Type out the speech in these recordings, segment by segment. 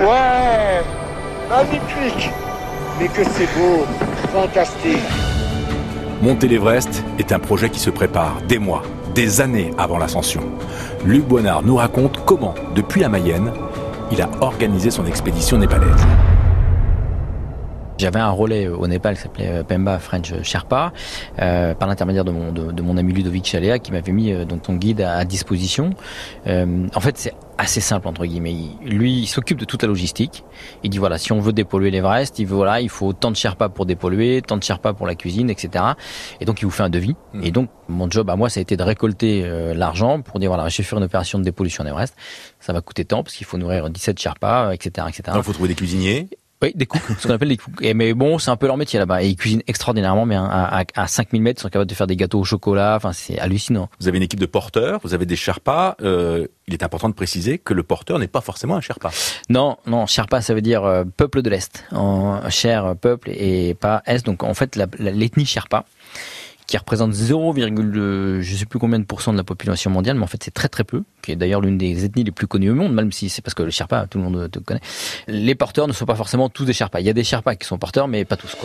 Ouais, magnifique. Mais que c'est beau, fantastique. Monter l'Everest est un projet qui se prépare des mois, des années avant l'ascension. Luc Boinard nous raconte comment, depuis la Mayenne, il a organisé son expédition népalaise. J'avais un relais au Népal qui s'appelait euh, Pemba French Sherpa, euh, par l'intermédiaire de mon, de, mon ami Ludovic Chaléa qui m'avait mis euh, donc son guide à, disposition. Euh, en fait, c'est assez simple entre guillemets. lui, il s'occupe de toute la logistique. Il dit voilà, si on veut dépolluer l'Everest, il veut voilà, il faut tant de Sherpa pour dépolluer, tant de Sherpa pour la cuisine, etc. Et donc il vous fait un devis. Hmm. Et donc mon job à moi, ça a été de récolter l'argent pour dire voilà, je vais faire une opération de dépollution en Everest. Ça va coûter tant parce qu'il faut nourrir 17 Sherpa, etc., etc. Il faut trouver des cuisiniers. Oui, des cooks, ce qu'on appelle des cooks. Et, mais bon, c'est un peu leur métier là-bas. Et ils cuisinent extraordinairement bien. À, à, 5000 mètres, ils sont capables de faire des gâteaux au chocolat. Enfin, c'est hallucinant. Vous avez une équipe de porteurs, vous avez des Sherpas. Euh, il est important de préciser que le porteur n'est pas forcément un Sherpa. Non, non, Sherpa, ça veut dire euh, peuple de l'Est. En cher peuple et pas Est. Donc, en fait, l'ethnie Sherpa qui représente 0, je sais plus combien de pourcents de la population mondiale, mais en fait c'est très très peu, qui est d'ailleurs l'une des ethnies les plus connues au monde, même si c'est parce que le Sherpa, tout le monde te connaît. Les porteurs ne sont pas forcément tous des Sherpas. Il y a des Sherpas qui sont porteurs, mais pas tous.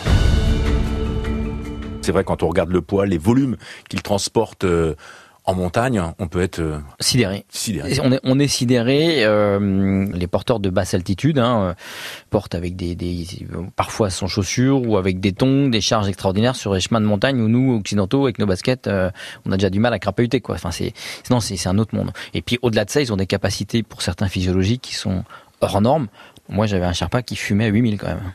C'est vrai quand on regarde le poids, les volumes qu'ils transportent. Euh, en montagne, on peut être euh, sidéré. On est, on est sidéré. Euh, les porteurs de basse altitude hein, euh, portent avec des, des, parfois sans chaussures ou avec des tongs, des charges extraordinaires sur les chemins de montagne où nous occidentaux avec nos baskets, on a déjà du mal à crapahuter quoi. Enfin c'est, non c'est un autre monde. Et puis au-delà de ça, ils ont des capacités pour certains physiologiques qui sont hors normes. Moi, j'avais un Sherpa qui fumait à 8000 quand même.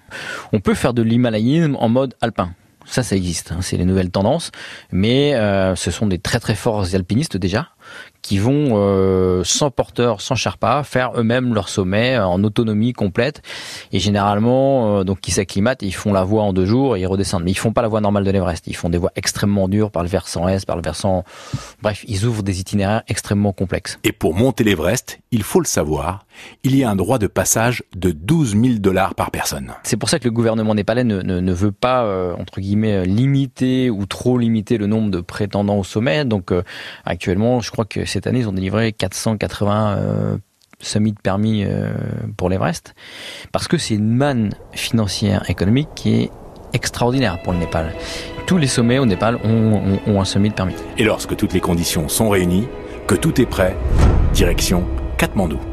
On peut faire de l'himalayisme en mode alpin. Ça, ça existe. Hein. C'est les nouvelles tendances. Mais euh, ce sont des très très forts alpinistes déjà qui vont euh, sans porteur, sans Sherpa, faire eux-mêmes leur sommet en autonomie complète et généralement euh, donc qui s'acclimatent, ils font la voie en deux jours et ils redescendent. Mais ils font pas la voie normale de l'Everest, ils font des voies extrêmement dures par le versant est, par le versant bref, ils ouvrent des itinéraires extrêmement complexes. Et pour monter l'Everest, il faut le savoir, il y a un droit de passage de 12 000 dollars par personne. C'est pour ça que le gouvernement népalais ne, ne, ne veut pas euh, entre guillemets limiter ou trop limiter le nombre de prétendants au sommet. Donc actuellement, je crois que cette année, ils ont délivré 480 euh, summits permis euh, pour l'Everest, parce que c'est une manne financière économique qui est extraordinaire pour le Népal. Tous les sommets au Népal ont, ont un summit permis. Et lorsque toutes les conditions sont réunies, que tout est prêt, direction Katmandou.